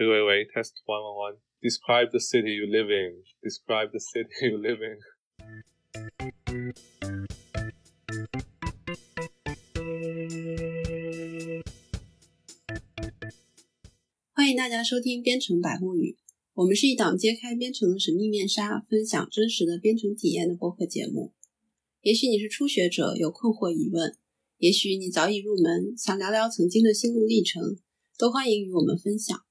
喂喂喂，test one one one。Describe the city you live in. Describe the city you live in. 欢迎大家收听《编程百物语》，我们是一档揭开编程的神秘面纱，分享真实的编程体验的播客节目。也许你是初学者，有困惑疑问；也许你早已入门，想聊聊曾经的心路历程。都欢迎与我们分享。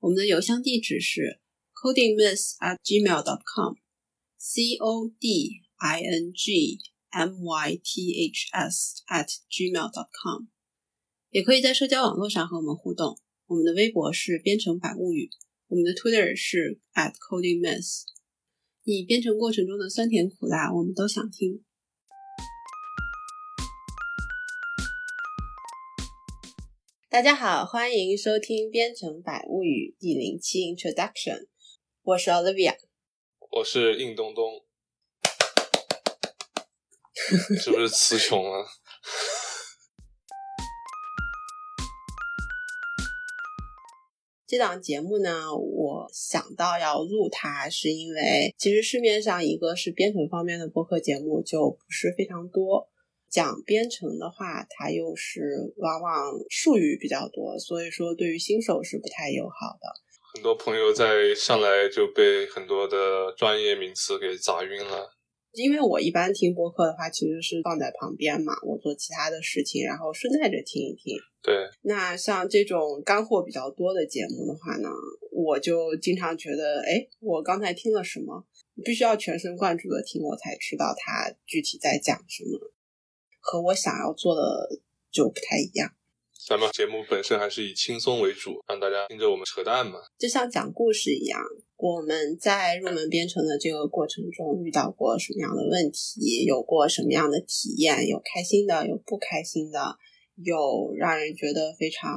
我们的邮箱地址是 codingmyths@gmail.com，c o d i n g m y t h s at gmail dot com，。也可以在社交网络上和我们互动。我们的微博是编程百物语，我们的 Twitter 是 at codingmyths。你编程过程中的酸甜苦辣，我们都想听。大家好，欢迎收听《编程百物语》第零期 Introduction。我是 Olivia，我是硬东东，是不是词穷了？这档节目呢，我想到要录它，是因为其实市面上一个是编程方面的播客节目就不是非常多。讲编程的话，它又是往往术语比较多，所以说对于新手是不太友好的。很多朋友在上来就被很多的专业名词给砸晕了。因为我一般听播客的话，其实是放在旁边嘛，我做其他的事情，然后顺带着听一听。对。那像这种干货比较多的节目的话呢，我就经常觉得，哎，我刚才听了什么？必须要全神贯注的听，我才知道它具体在讲什么。和我想要做的就不太一样。咱们节目本身还是以轻松为主，让大家听着我们扯淡嘛。就像讲故事一样，我们在入门编程的这个过程中遇到过什么样的问题，有过什么样的体验，有开心的，有不开心的，有让人觉得非常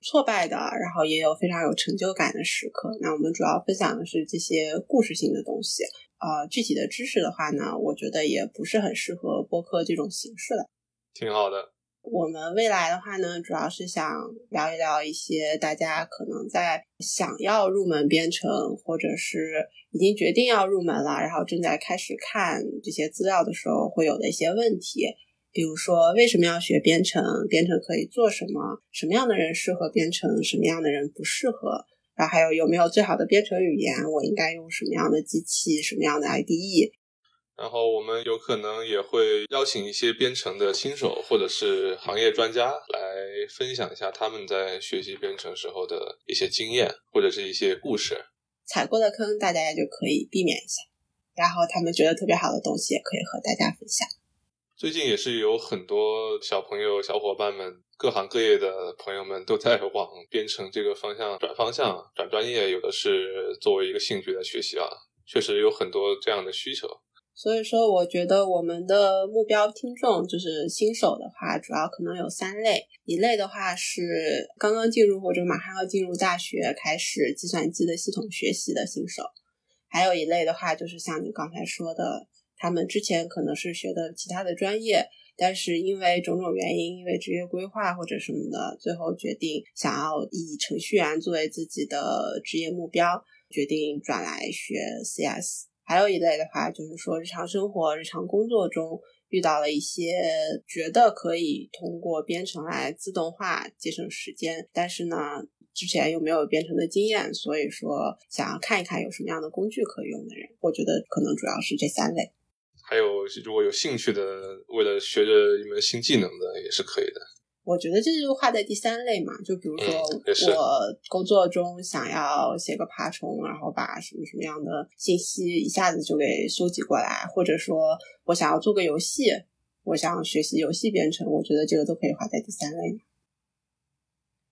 挫败的，然后也有非常有成就感的时刻。那我们主要分享的是这些故事性的东西。呃，具体的知识的话呢，我觉得也不是很适合播客这种形式的。挺好的。我们未来的话呢，主要是想聊一聊一些大家可能在想要入门编程，或者是已经决定要入门了，然后正在开始看这些资料的时候会有的一些问题。比如说，为什么要学编程？编程可以做什么？什么样的人适合编程？什么样的人不适合？然后还有有没有最好的编程语言？我应该用什么样的机器？什么样的 IDE？然后我们有可能也会邀请一些编程的新手或者是行业专家来分享一下他们在学习编程时候的一些经验或者是一些故事。踩过的坑大家也就可以避免一下，然后他们觉得特别好的东西也可以和大家分享。最近也是有很多小朋友、小伙伴们。各行各业的朋友们都在往编程这个方向转方向、转专业，有的是作为一个兴趣来学习啊，确实有很多这样的需求。所以说，我觉得我们的目标听众就是新手的话，主要可能有三类：一类的话是刚刚进入或者马上要进入大学，开始计算机的系统学习的新手；还有一类的话，就是像你刚才说的，他们之前可能是学的其他的专业。但是因为种种原因，因为职业规划或者什么的，最后决定想要以程序员作为自己的职业目标，决定转来学 CS。还有一类的话，就是说日常生活、日常工作中遇到了一些觉得可以通过编程来自动化节省时间，但是呢，之前又没有编程的经验，所以说想要看一看有什么样的工具可以用的人，我觉得可能主要是这三类。还有，如果有兴趣的，为了学着一门新技能的，也是可以的。我觉得这就划在第三类嘛，就比如说我工作中想要写个爬虫，然后把什么什么样的信息一下子就给收集过来，或者说我想要做个游戏，我想学习游戏编程，我觉得这个都可以划在第三类。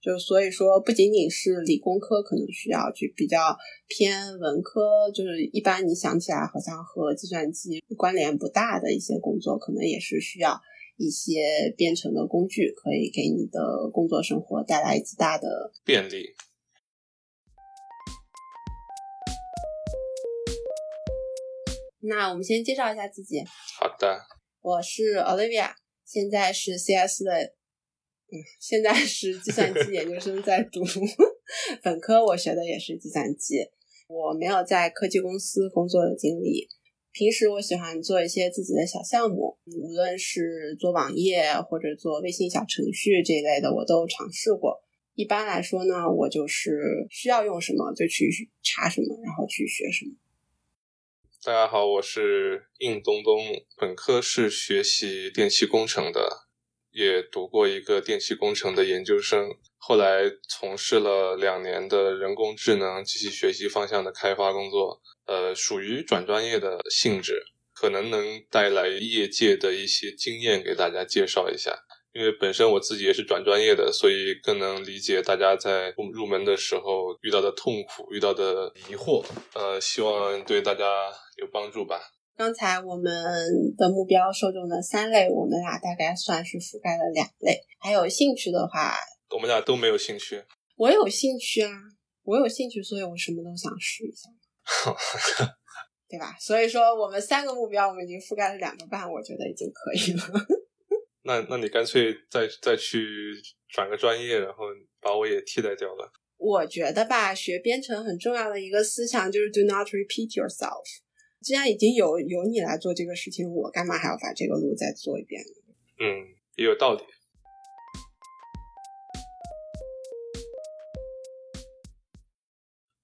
就所以说，不仅仅是理工科可能需要去比较偏文科，就是一般你想起来好像和计算机关联不大的一些工作，可能也是需要一些编程的工具，可以给你的工作生活带来极大的便利。那我们先介绍一下自己。好的，我是 Olivia，现在是 CS 的。嗯，现在是计算机研究生在读。本科我学的也是计算机，我没有在科技公司工作的经历。平时我喜欢做一些自己的小项目，无论是做网页或者做微信小程序这一类的，我都尝试过。一般来说呢，我就是需要用什么就去查什么，然后去学什么。大家好，我是应东东，本科是学习电气工程的，也读过一个电气工程的研究生，后来从事了两年的人工智能机器学习方向的开发工作，呃，属于转专业的性质，可能能带来业界的一些经验给大家介绍一下。因为本身我自己也是转专业的，所以更能理解大家在入门的时候遇到的痛苦、遇到的疑惑。呃，希望对大家有帮助吧。刚才我们的目标受众的三类，我们俩大概算是覆盖了两类。还有兴趣的话，我们俩都没有兴趣。我有兴趣啊，我有兴趣，所以我什么都想试一下，对吧？所以说，我们三个目标，我们已经覆盖了两个半，我觉得已经可以了。那那你干脆再再去转个专业，然后把我也替代掉了。我觉得吧，学编程很重要的一个思想就是 do not repeat yourself。既然已经有有你来做这个事情，我干嘛还要把这个路再做一遍呢？嗯，也有道理。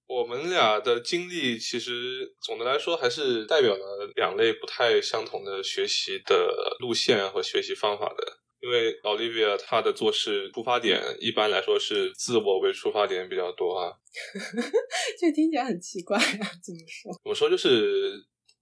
我们俩的经历其实总的来说还是代表了两类不太相同的学习的路线和学习方法的。因为 Olivia 她的做事出发点一般来说是自我为出发点比较多啊，这听起来很奇怪啊，怎么说？怎么说就是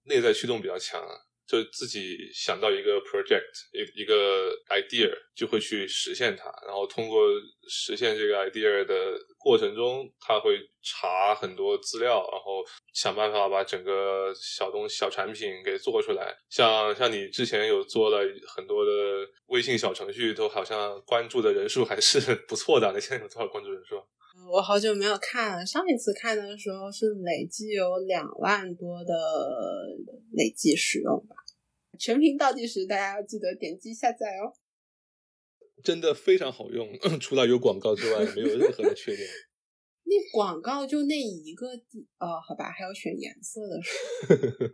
内在驱动比较强啊。就自己想到一个 project，一一个 idea，就会去实现它。然后通过实现这个 idea 的过程中，他会查很多资料，然后想办法把整个小东小产品给做出来。像像你之前有做了很多的微信小程序，都好像关注的人数还是 不错的。你现在有多少关注人数？我好久没有看了，上一次看的时候是累计有两万多的累计使用吧。全屏倒计时，大家要记得点击下载哦。真的非常好用，除了有广告之外，没有任何的缺点。那广告就那一个地哦，好吧，还要选颜色的。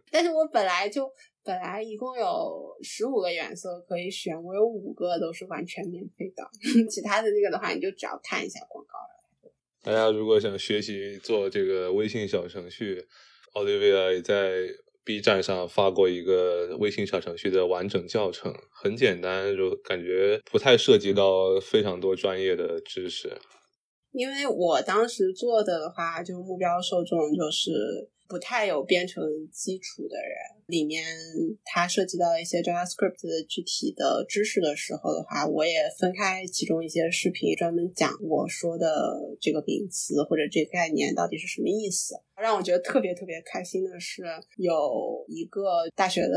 但是我本来就本来一共有十五个颜色可以选，我有五个都是完全免费的，其他的那个的话，你就只要看一下广告了。大家如果想学习做这个微信小程序，Olivia 也在。B 站上发过一个微信小程序的完整教程，很简单，就感觉不太涉及到非常多专业的知识。因为我当时做的话，就目标受众就是。不太有编程基础的人，里面它涉及到一些 JavaScript 的具体的知识的时候的话，我也分开其中一些视频专门讲我说的这个名词或者这个概念到底是什么意思。让我觉得特别特别开心的是，有一个大学的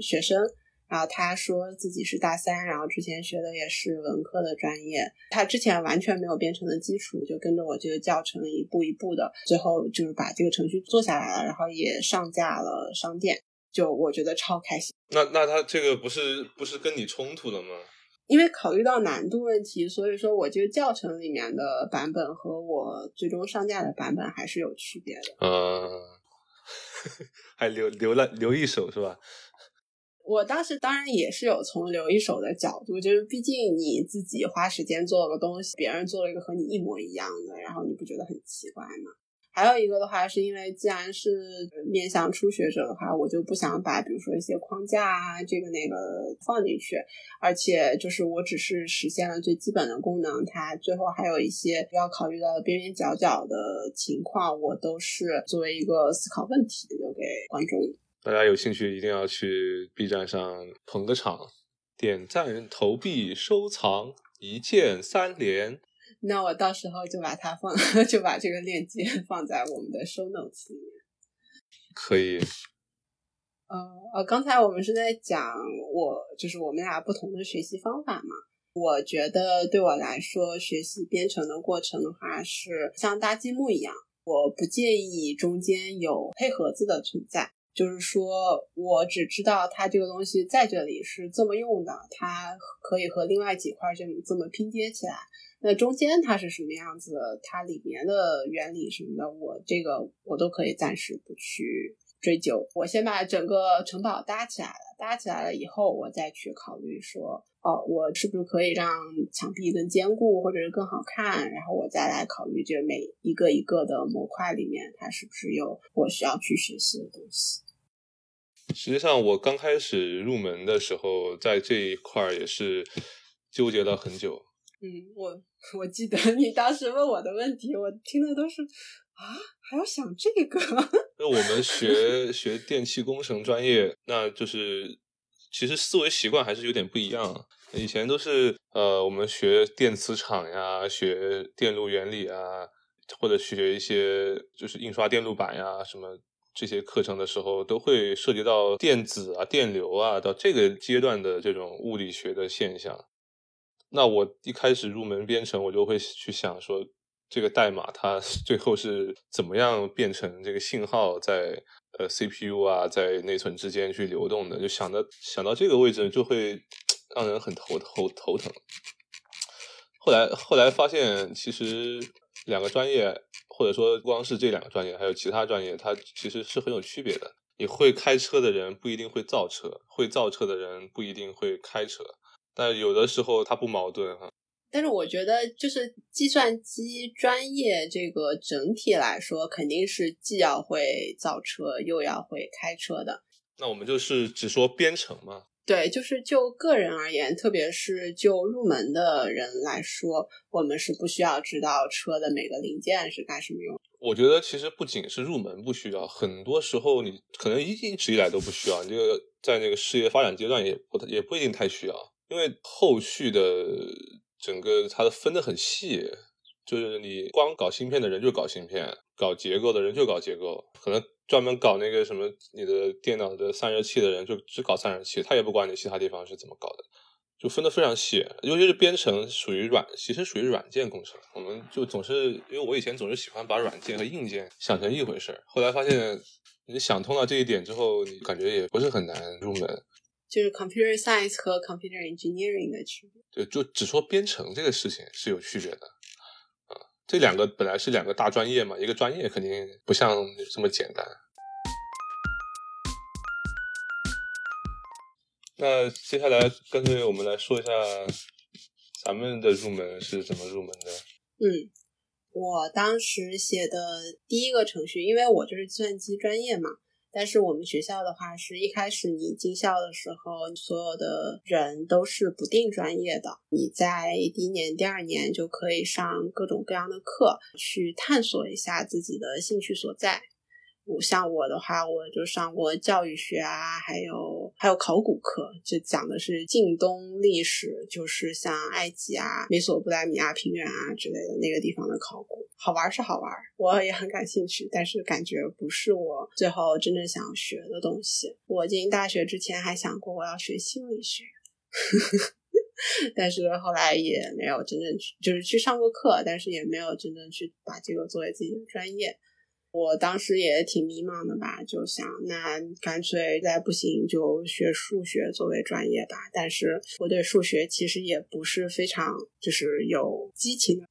学生。然后他说自己是大三，然后之前学的也是文科的专业，他之前完全没有编程的基础，就跟着我这个教程一步一步的，最后就是把这个程序做下来了，然后也上架了商店，就我觉得超开心。那那他这个不是不是跟你冲突了吗？因为考虑到难度问题，所以说我这个教程里面的版本和我最终上架的版本还是有区别的。嗯，还留留了留一手是吧？我当时当然也是有从留一手的角度，就是毕竟你自己花时间做了个东西，别人做了一个和你一模一样的，然后你不觉得很奇怪吗？还有一个的话，是因为既然是面向初学者的话，我就不想把比如说一些框架啊，这个那个放进去，而且就是我只是实现了最基本的功能，它最后还有一些要考虑到的边边角角的情况，我都是作为一个思考问题留给观众。大家有兴趣一定要去 B 站上捧个场，点赞、投币、收藏，一键三连。那我到时候就把它放，就把这个链接 放在我们的 show notes 里面。可以。呃呃，刚才我们是在讲我就是我们俩不同的学习方法嘛。我觉得对我来说，学习编程的过程的话，是像搭积木一样，我不介意中间有黑盒子的存在。就是说，我只知道它这个东西在这里是这么用的，它可以和另外几块这么这么拼接起来。那中间它是什么样子，它里面的原理什么的，我这个我都可以暂时不去追究。我先把整个城堡搭起来了，搭起来了以后，我再去考虑说，哦，我是不是可以让墙壁更坚固，或者是更好看，然后我再来考虑这每一个一个的模块里面，它是不是有我需要去学习的东西。实际上，我刚开始入门的时候，在这一块儿也是纠结了很久。嗯，我我记得你当时问我的问题，我听的都是啊，还要想这个。那我们学学电气工程专业，那就是其实思维习惯还是有点不一样。以前都是呃，我们学电磁场呀，学电路原理啊，或者学一些就是印刷电路板呀什么这些课程的时候，都会涉及到电子啊、电流啊，到这个阶段的这种物理学的现象。那我一开始入门编程，我就会去想说，这个代码它最后是怎么样变成这个信号在呃 CPU 啊在内存之间去流动的？就想到想到这个位置，就会让人很头头头疼。后来后来发现，其实两个专业，或者说光是这两个专业，还有其他专业，它其实是很有区别的。你会开车的人不一定会造车，会造车的人不一定会开车。但有的时候它不矛盾哈，但是我觉得就是计算机专业这个整体来说，肯定是既要会造车又要会开车的。那我们就是只说编程嘛？对，就是就个人而言，特别是就入门的人来说，我们是不需要知道车的每个零件是干什么用。我觉得其实不仅是入门不需要，很多时候你可能一一直以来都不需要，你这个在那个事业发展阶段也不也不一定太需要。因为后续的整个它的分的很细，就是你光搞芯片的人就搞芯片，搞结构的人就搞结构，可能专门搞那个什么你的电脑的散热器的人就只搞散热器，他也不管你其他地方是怎么搞的，就分的非常细。尤其是编程属于软，其实属于软件工程，我们就总是因为我以前总是喜欢把软件和硬件想成一回事儿，后来发现你想通了这一点之后，你感觉也不是很难入门。就是 computer science 和 computer engineering 的区别。对，就只说编程这个事情是有区别的啊。这两个本来是两个大专业嘛，一个专业肯定不像这么简单。那接下来干脆我们来说一下咱们的入门是怎么入门的。嗯，我当时写的第一个程序，因为我就是计算机专业嘛。但是我们学校的话，是一开始你进校的时候，所有的人都是不定专业的。你在第一年、第二年就可以上各种各样的课，去探索一下自己的兴趣所在。我像我的话，我就上过教育学啊，还有还有考古课，就讲的是近东历史，就是像埃及啊、美索不达米亚平原啊之类的那个地方的考古，好玩是好玩，我也很感兴趣，但是感觉不是我最后真正想学的东西。我进大学之前还想过我要学心理学，但是后来也没有真正去，就是去上过课，但是也没有真正去把这个作为自己的专业。我当时也挺迷茫的吧，就想那干脆再不行就学数学作为专业吧。但是我对数学其实也不是非常就是有激情的。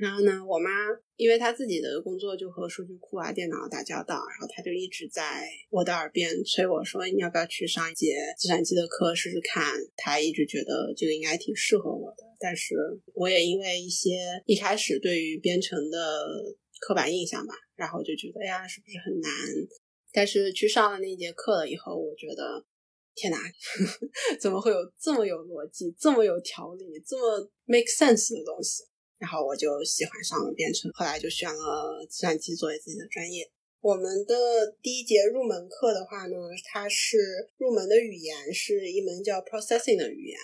然后呢，我妈因为她自己的工作就和数据库啊、电脑打交道，然后她就一直在我的耳边催我说：“你要不要去上一节计算机的课试试看？”她一直觉得这个应该挺适合我的。但是我也因为一些一开始对于编程的刻板印象吧。然后就觉得，哎呀，是不是很难？但是去上了那节课了以后，我觉得，天哪，怎么会有这么有逻辑、这么有条理、这么 make sense 的东西？然后我就喜欢上了编程，后来就选了计算机作为自己的专业。我们的第一节入门课的话呢，它是入门的语言是一门叫 processing 的语言。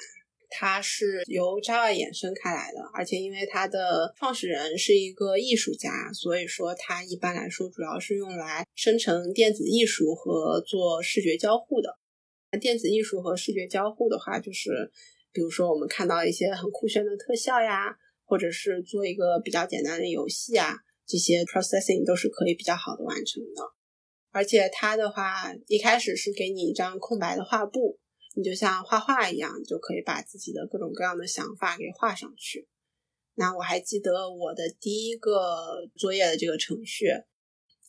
它是由 Java 衍生开来的，而且因为它的创始人是一个艺术家，所以说它一般来说主要是用来生成电子艺术和做视觉交互的。电子艺术和视觉交互的话，就是比如说我们看到一些很酷炫的特效呀，或者是做一个比较简单的游戏啊，这些 processing 都是可以比较好的完成的。而且它的话，一开始是给你一张空白的画布。你就像画画一样，就可以把自己的各种各样的想法给画上去。那我还记得我的第一个作业的这个程序，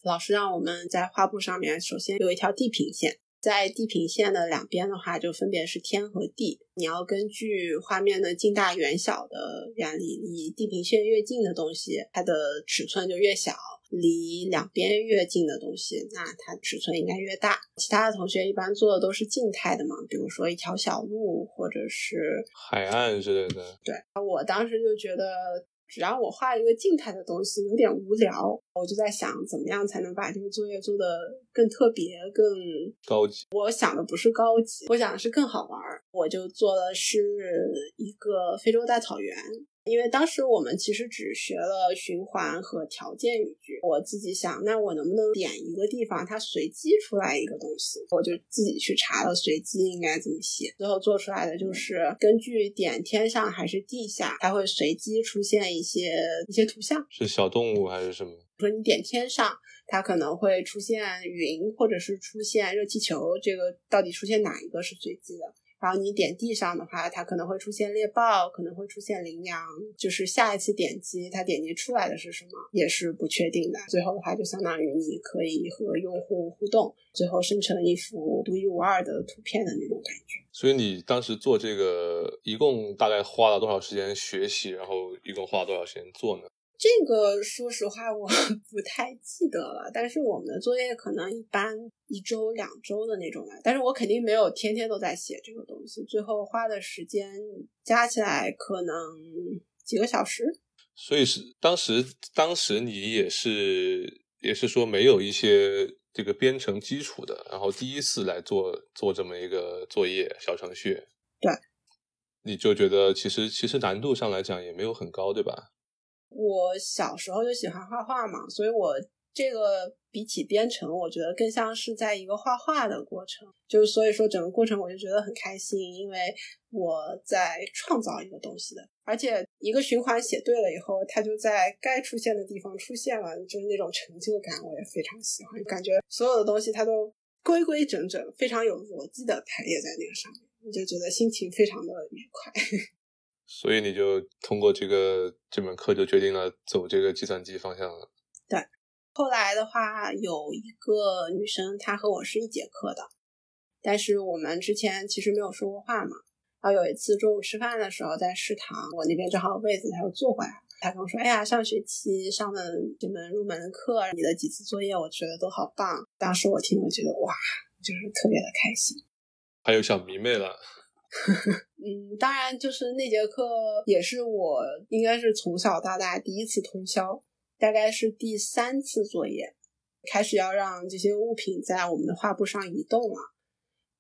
老师让我们在画布上面首先有一条地平线。在地平线的两边的话，就分别是天和地。你要根据画面的近大远小的原理，离地平线越近的东西，它的尺寸就越小；离两边越近的东西，那它尺寸应该越大。其他的同学一般做的都是静态的嘛，比如说一条小路或者是海岸之类的。对，我当时就觉得。只要我画一个静态的东西，有点无聊。我就在想，怎么样才能把这个作业做得更特别、更高级？我想的不是高级，我想的是更好玩。我就做的是一个非洲大草原。因为当时我们其实只学了循环和条件语句，我自己想，那我能不能点一个地方，它随机出来一个东西？我就自己去查了随机应该怎么写，最后做出来的就是根据点天上还是地下，它会随机出现一些一些图像，是小动物还是什么？说你点天上，它可能会出现云，或者是出现热气球，这个到底出现哪一个是随机的？然后你点地上的话，它可能会出现猎豹，可能会出现羚羊，就是下一次点击它点击出来的是什么也是不确定的。最后的话就相当于你可以和用户互动，最后生成一幅独一无二的图片的那种感觉。所以你当时做这个一共大概花了多少时间学习，然后一共花了多少时间做呢？这个说实话我 不太记得了，但是我们的作业可能一般一周两周的那种吧，但是我肯定没有天天都在写这个东西，最后花的时间加起来可能几个小时。所以是当时当时你也是也是说没有一些这个编程基础的，然后第一次来做做这么一个作业小程序，对，你就觉得其实其实难度上来讲也没有很高，对吧？我小时候就喜欢画画嘛，所以我这个比起编程，我觉得更像是在一个画画的过程。就是所以说整个过程我就觉得很开心，因为我在创造一个东西的，而且一个循环写对了以后，它就在该出现的地方出现了，就是那种成就感，我也非常喜欢。感觉所有的东西它都规规整整，非常有逻辑的排列在那个上面，我就觉得心情非常的愉快。所以你就通过这个这门课就决定了走这个计算机方向了。对，后来的话有一个女生，她和我是一节课的，但是我们之前其实没有说过话嘛。然后有一次中午吃饭的时候，在食堂，我那边正好有位子，她就坐回来了。她跟我说：“哎呀，上学期上的这门入门的课，你的几次作业，我觉得都好棒。”当时我听了觉得哇，就是特别的开心。还有小迷妹了。嗯，当然，就是那节课也是我应该是从小到大第一次通宵，大概是第三次作业，开始要让这些物品在我们的画布上移动了。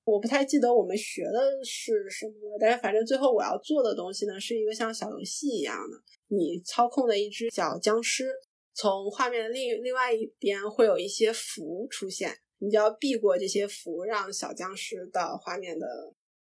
我不太记得我们学的是什么，但是反正最后我要做的东西呢，是一个像小游戏一样的，你操控的一只小僵尸，从画面的另另外一边会有一些符出现，你就要避过这些符，让小僵尸到画面的。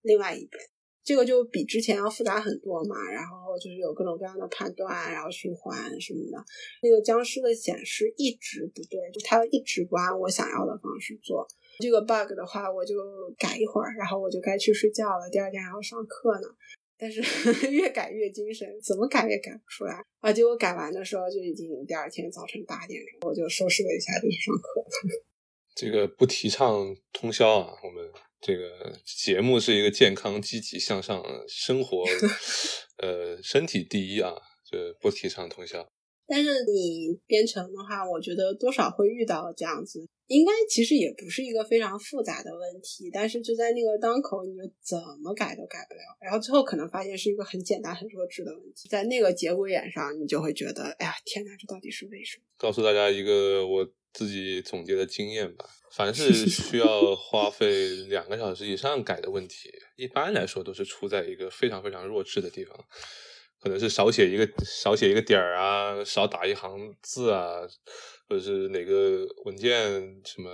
另外一边，这个就比之前要复杂很多嘛，然后就是有各种各样的判断，然后循环什么的。那个僵尸的显示一直不对，就它一直不按我想要的方式做。这个 bug 的话，我就改一会儿，然后我就该去睡觉了。第二天还要上课呢，但是 越改越精神，怎么改也改不出来啊！结果改完的时候就已经第二天早晨八点钟，我就收拾了一下就去上课了。这个不提倡通宵啊，我们。这个节目是一个健康、积极向上生活，呃，身体第一啊，就不提倡通宵。但是你编程的话，我觉得多少会遇到这样子，应该其实也不是一个非常复杂的问题，但是就在那个当口，你就怎么改都改不了，然后最后可能发现是一个很简单、很弱智的问题，在那个节骨眼上，你就会觉得，哎呀，天哪，这到底是为什么？告诉大家一个我自己总结的经验吧。凡 是需要花费两个小时以上改的问题，一般来说都是出在一个非常非常弱智的地方，可能是少写一个少写一个点儿啊，少打一行字啊，或者是哪个文件什么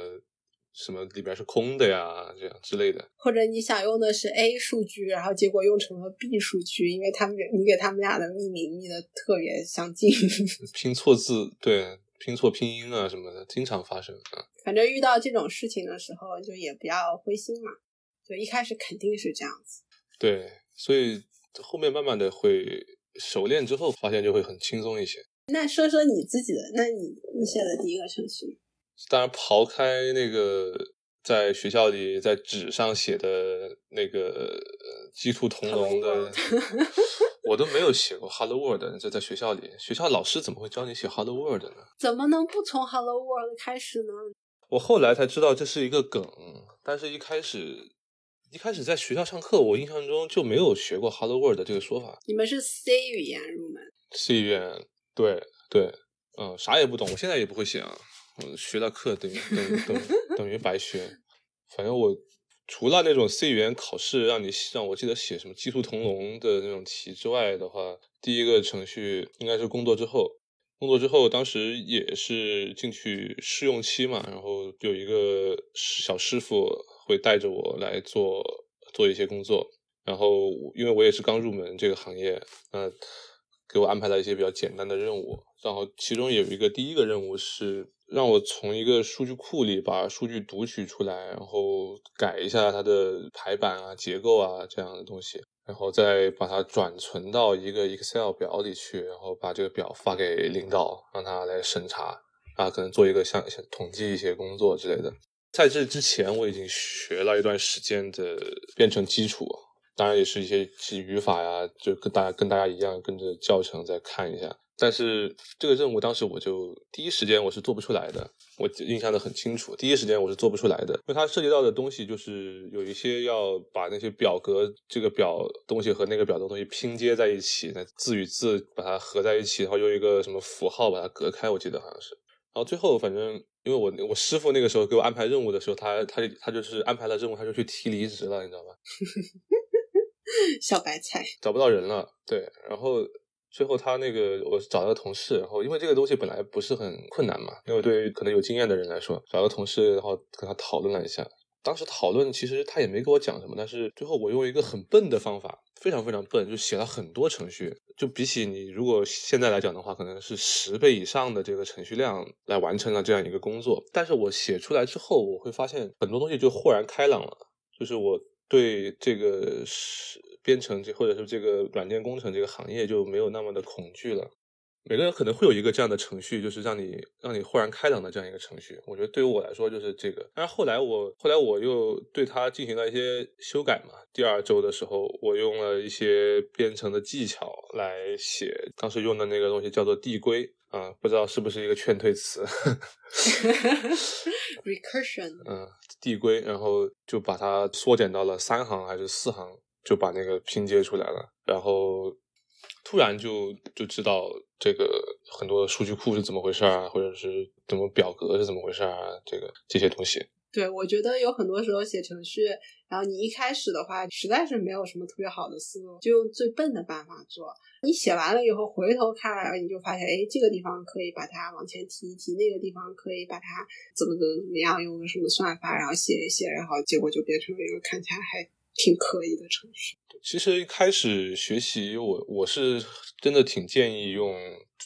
什么里边是空的呀，这样之类的。或者你想用的是 A 数据，然后结果用成了 B 数据，因为他们你给他们俩的命名命的特别相近，拼错字对。拼错拼音啊什么的，经常发生啊。反正遇到这种事情的时候，就也不要灰心嘛。就一开始肯定是这样子。对，所以后面慢慢的会熟练之后，发现就会很轻松一些。那说说你自己的，那你你写的第一个程序？当然，刨开那个在学校里在纸上写的那个鸡兔同笼的，我都没有写过 Hello World。这在学校里，学校老师怎么会教你写 Hello World 呢？怎么能不从 Hello World 开始呢？我后来才知道这是一个梗，但是一开始一开始在学校上课，我印象中就没有学过 Hello World 这个说法。你们是 C 语言入门？C 语言，对对，嗯，啥也不懂，我现在也不会写啊。学了课等于等于等于等于白学。反正我除了那种 C 语言考试让你让我记得写什么鸡兔同笼的那种题之外的话，第一个程序应该是工作之后。工作之后，当时也是进去试用期嘛，然后有一个小师傅会带着我来做做一些工作，然后因为我也是刚入门这个行业，那给我安排了一些比较简单的任务，然后其中有一个第一个任务是让我从一个数据库里把数据读取出来，然后改一下它的排版啊、结构啊这样的东西。然后再把它转存到一个 Excel 表里去，然后把这个表发给领导，让他来审查，啊，可能做一个像像统计一些工作之类的。在这之前，我已经学了一段时间的编程基础，当然也是一些语法呀，就跟大家跟大家一样，跟着教程再看一下。但是这个任务当时我就第一时间我是做不出来的，我印象的很清楚，第一时间我是做不出来的，因为它涉及到的东西就是有一些要把那些表格这个表东西和那个表的东西拼接在一起，那字与字把它合在一起，然后用一个什么符号把它隔开，我记得好像是。然后最后反正因为我我师傅那个时候给我安排任务的时候，他他他就是安排了任务，他就去提离职了，你知道吧？小白菜找不到人了，对，然后。最后他那个我找了个同事，然后因为这个东西本来不是很困难嘛，因为对于可能有经验的人来说，找个同事，然后跟他讨论了一下。当时讨论其实他也没给我讲什么，但是最后我用一个很笨的方法，非常非常笨，就写了很多程序，就比起你如果现在来讲的话，可能是十倍以上的这个程序量来完成了这样一个工作。但是我写出来之后，我会发现很多东西就豁然开朗了，就是我对这个是。编程这或者是这个软件工程这个行业就没有那么的恐惧了。每个人可能会有一个这样的程序，就是让你让你豁然开朗的这样一个程序。我觉得对于我来说就是这个。但是后来我后来我又对它进行了一些修改嘛。第二周的时候，我用了一些编程的技巧来写，当时用的那个东西叫做递归啊，不知道是不是一个劝退词。Recursion。嗯，递归，然后就把它缩减到了三行还是四行。就把那个拼接出来了，然后突然就就知道这个很多数据库是怎么回事啊，或者是怎么表格是怎么回事啊，这个这些东西。对，我觉得有很多时候写程序，然后你一开始的话实在是没有什么特别好的思路，就用最笨的办法做。你写完了以后回头看，然后你就发现，哎，这个地方可以把它往前提一提，那个地方可以把它怎么怎么怎么样，用个什么算法，然后写一写，然后结果就变成了一个看起来还。挺可以的程序。其实一开始学习，我我是真的挺建议用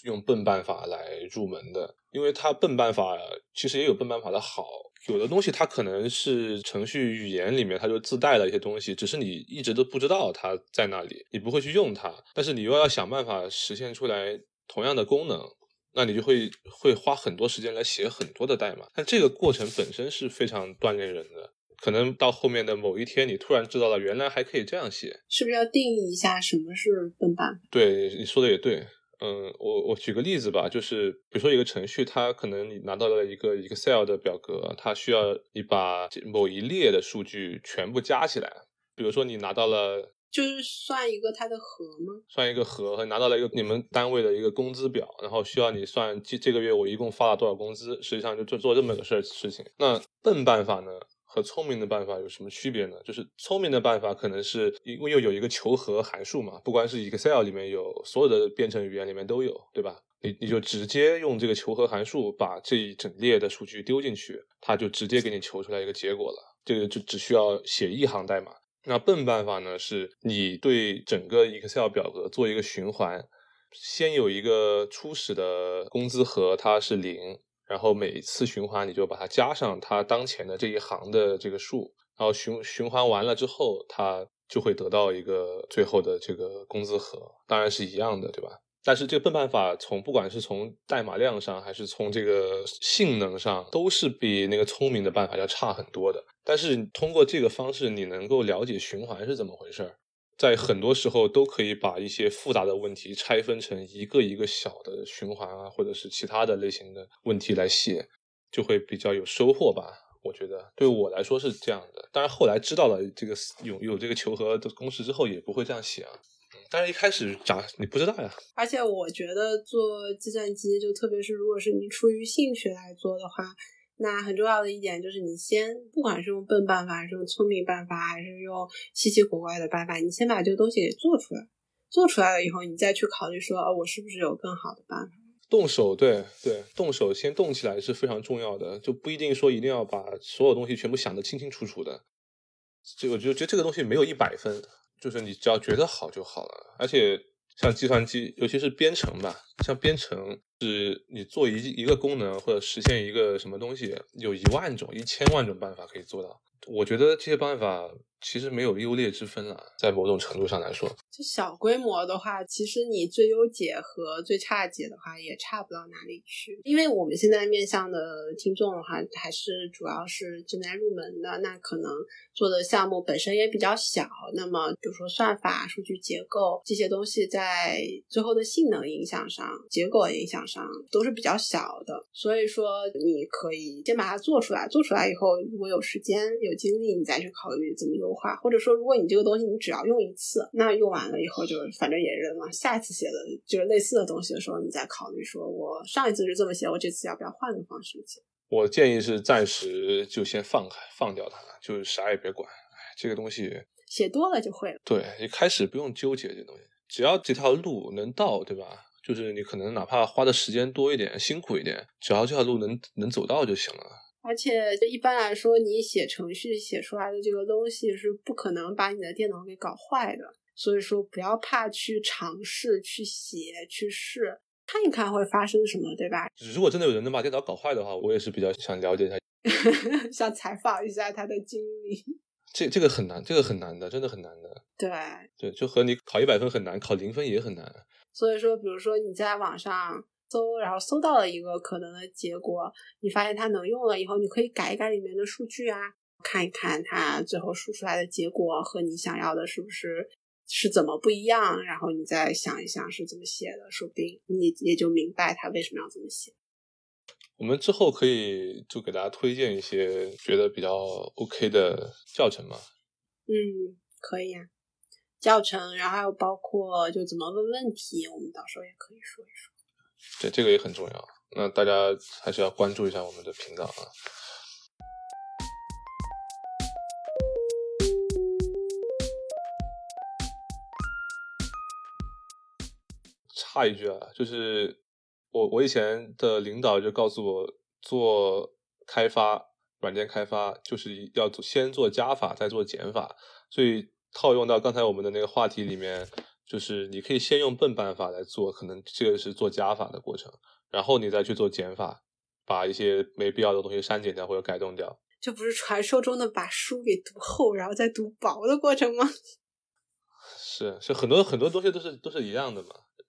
用笨办法来入门的，因为它笨办法其实也有笨办法的好。有的东西它可能是程序语言里面它就自带了一些东西，只是你一直都不知道它在那里，你不会去用它。但是你又要想办法实现出来同样的功能，那你就会会花很多时间来写很多的代码。但这个过程本身是非常锻炼人的。可能到后面的某一天，你突然知道了，原来还可以这样写，是不是要定义一下什么是笨办？对，你说的也对。嗯，我我举个例子吧，就是比如说一个程序，它可能你拿到了一个 Excel 的表格，它需要你把某一列的数据全部加起来。比如说你拿到了，就是算一个它的和吗？算一个和，和拿到了一个你们单位的一个工资表，然后需要你算这这个月我一共发了多少工资，实际上就做做这么个事儿事情。那笨办法呢？和聪明的办法有什么区别呢？就是聪明的办法可能是因为又有一个求和函数嘛，不管是 Excel 里面有，所有的编程语言里面都有，对吧？你你就直接用这个求和函数把这一整列的数据丢进去，它就直接给你求出来一个结果了。这个就只需要写一行代码。那笨办法呢，是你对整个 Excel 表格做一个循环，先有一个初始的工资和它是零。然后每次循环，你就把它加上它当前的这一行的这个数，然后循循环完了之后，它就会得到一个最后的这个工资和，当然是一样的，对吧？但是这个笨办法从不管是从代码量上，还是从这个性能上，都是比那个聪明的办法要差很多的。但是通过这个方式，你能够了解循环是怎么回事儿，在很多时候都可以把一些复杂的问题拆分成一个一个小的循环啊，或者是其他的类型的问题来写，就会比较有收获吧。我觉得对我来说是这样的。当然后来知道了这个有有这个求和的公式之后，也不会这样写啊。但是一开始讲你不知道呀，而且我觉得做计算机，就特别是如果是你出于兴趣来做的话，那很重要的一点就是你先，不管是用笨办法，还是用聪明办法，还是用稀奇古怪的办法，你先把这个东西给做出来。做出来了以后，你再去考虑说，哦，我是不是有更好的办法？动手，对对，动手先动起来是非常重要的，就不一定说一定要把所有东西全部想得清清楚楚的。这我就觉得这个东西没有一百分。就是你只要觉得好就好了，而且像计算机，尤其是编程吧，像编程是你做一一个功能或者实现一个什么东西，有一万种、一千万种办法可以做到。我觉得这些办法。其实没有优劣之分了，在某种程度上来说，就小规模的话，其实你最优解和最差解的话也差不到哪里去。因为我们现在面向的听众的话，还是主要是正在入门的，那可能做的项目本身也比较小。那么，比如说算法、数据结构这些东西，在最后的性能影响上、结果影响上都是比较小的。所以说，你可以先把它做出来，做出来以后，如果有时间、有精力，你再去考虑怎么优。化，或者说，如果你这个东西你只要用一次，那用完了以后就反正也扔了。下一次写的就是类似的东西的时候，你再考虑说，我上一次是这么写，我这次要不要换个方式写？我建议是暂时就先放开，放掉它，就是啥也别管。这个东西写多了就会了。对，一开始不用纠结这东西，只要这条路能到，对吧？就是你可能哪怕花的时间多一点，辛苦一点，只要这条路能能走到就行了。而且一般来说，你写程序写出来的这个东西是不可能把你的电脑给搞坏的，所以说不要怕去尝试、去写、去试，看一看会发生什么，对吧？如果真的有人能把电脑搞坏的话，我也是比较想了解一下，想采访一下他的经历。这这个很难，这个很难的，真的很难的。对对，就和你考一百分很难，考零分也很难。所以说，比如说你在网上。搜，然后搜到了一个可能的结果，你发现它能用了以后，你可以改一改里面的数据啊，看一看它最后输出来的结果和你想要的是不是是怎么不一样，然后你再想一想是怎么写的，说不定你也就明白它为什么要这么写。我们之后可以就给大家推荐一些觉得比较 OK 的教程吗？嗯，可以啊，教程，然后还有包括就怎么问问题，我们到时候也可以说一说。对，这个也很重要。那大家还是要关注一下我们的频道啊。插一句啊，就是我我以前的领导就告诉我，做开发软件开发就是要做先做加法，再做减法。所以套用到刚才我们的那个话题里面。就是你可以先用笨办法来做，可能这个是做加法的过程，然后你再去做减法，把一些没必要的东西删减掉或者改动掉。这不是传说中的把书给读厚，然后再读薄的过程吗？是是，很多很多东西都是都是一样的嘛。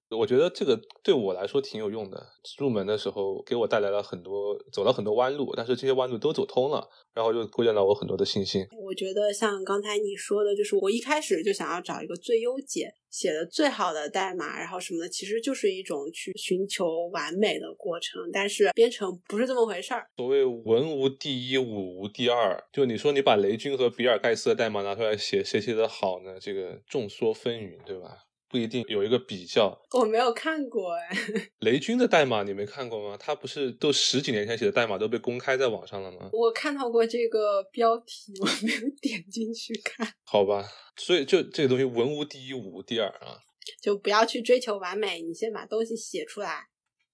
我觉得这个对我来说挺有用的。入门的时候给我带来了很多，走了很多弯路，但是这些弯路都走通了，然后就构建了我很多的信心。我觉得像刚才你说的，就是我一开始就想要找一个最优解，写的最好的代码，然后什么的，其实就是一种去寻求完美的过程。但是编程不是这么回事儿。所谓文无第一，武无第二，就你说你把雷军和比尔盖茨的代码拿出来写，谁写的好呢？这个众说纷纭，对吧？不一定有一个比较，我没有看过哎。雷军的代码你没看过吗？他不是都十几年前写的代码都被公开在网上了吗？我看到过这个标题，我没有点进去看。好吧，所以就这个东西，文无第一，武无第二啊。就不要去追求完美，你先把东西写出来。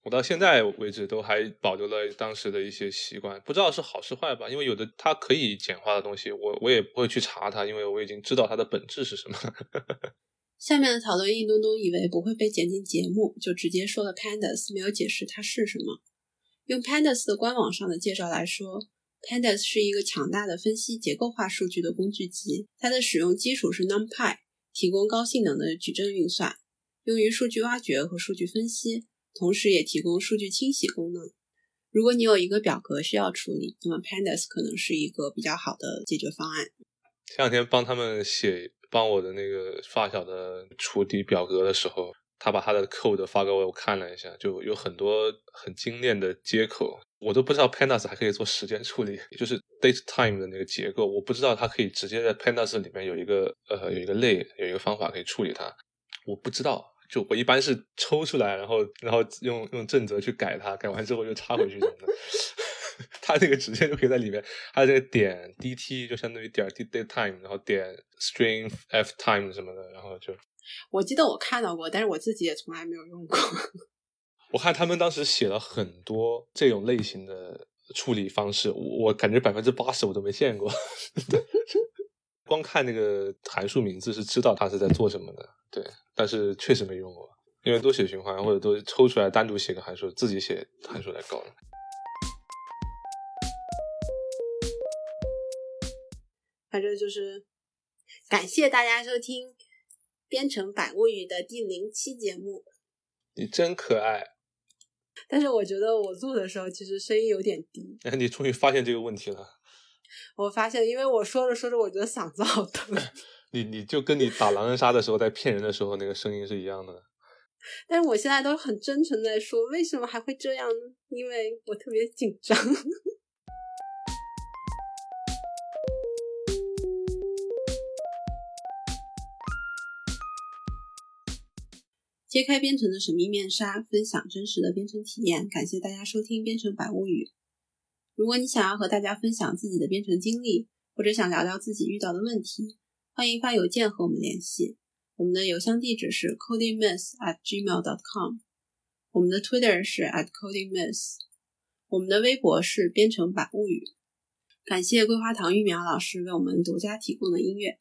我到现在为止都还保留了当时的一些习惯，不知道是好是坏吧？因为有的它可以简化的东西，我我也不会去查它，因为我已经知道它的本质是什么。下面的讨论，印东东以为不会被剪进节目，就直接说了 Pandas，没有解释它是什么。用 Pandas 的官网上的介绍来说 Pandas 是一个强大的分析结构化数据的工具集，它的使用基础是 NumPy，提供高性能的矩阵运算，用于数据挖掘和数据分析，同时也提供数据清洗功能。如果你有一个表格需要处理，那么 Pandas 可能是一个比较好的解决方案。前两天帮他们写，帮我的那个发小的处理表格的时候，他把他的 code 发给我，我看了一下，就有很多很精炼的接口。我都不知道 Pandas 还可以做时间处理，就是 date time 的那个结构，我不知道它可以直接在 Pandas 里面有一个呃有一个类有一个方法可以处理它，我不知道。就我一般是抽出来，然后然后用用正则去改它，改完之后又插回去什么的。它这个直接就可以在里面，它这个点 dt 就相当于点 d date time，然后点 string f time 什么的，然后就。我记得我看到过，但是我自己也从来没有用过。我看他们当时写了很多这种类型的处理方式，我感觉百分之八十我都没见过。光看那个函数名字是知道它是在做什么的，对，但是确实没用过，因为都写循环或者都抽出来单独写个函数，自己写函数来搞了。反正就是感谢大家收听《编程百物语》的第零期节目。你真可爱。但是我觉得我录的时候其实声音有点低。哎，你终于发现这个问题了。我发现，因为我说着说着，我觉得嗓子好疼。你你就跟你打狼人杀的时候在骗人的时候那个声音是一样的。但是我现在都很真诚在说，为什么还会这样呢？因为我特别紧张。揭开编程的神秘面纱，分享真实的编程体验。感谢大家收听《编程百物语》。如果你想要和大家分享自己的编程经历，或者想聊聊自己遇到的问题，欢迎发邮件和我们联系。我们的邮箱地址是 codingmiss at gmail.com，我们的 Twitter 是 at @codingmess，我们的微博是编程百物语。感谢桂花糖玉苗老师为我们独家提供的音乐。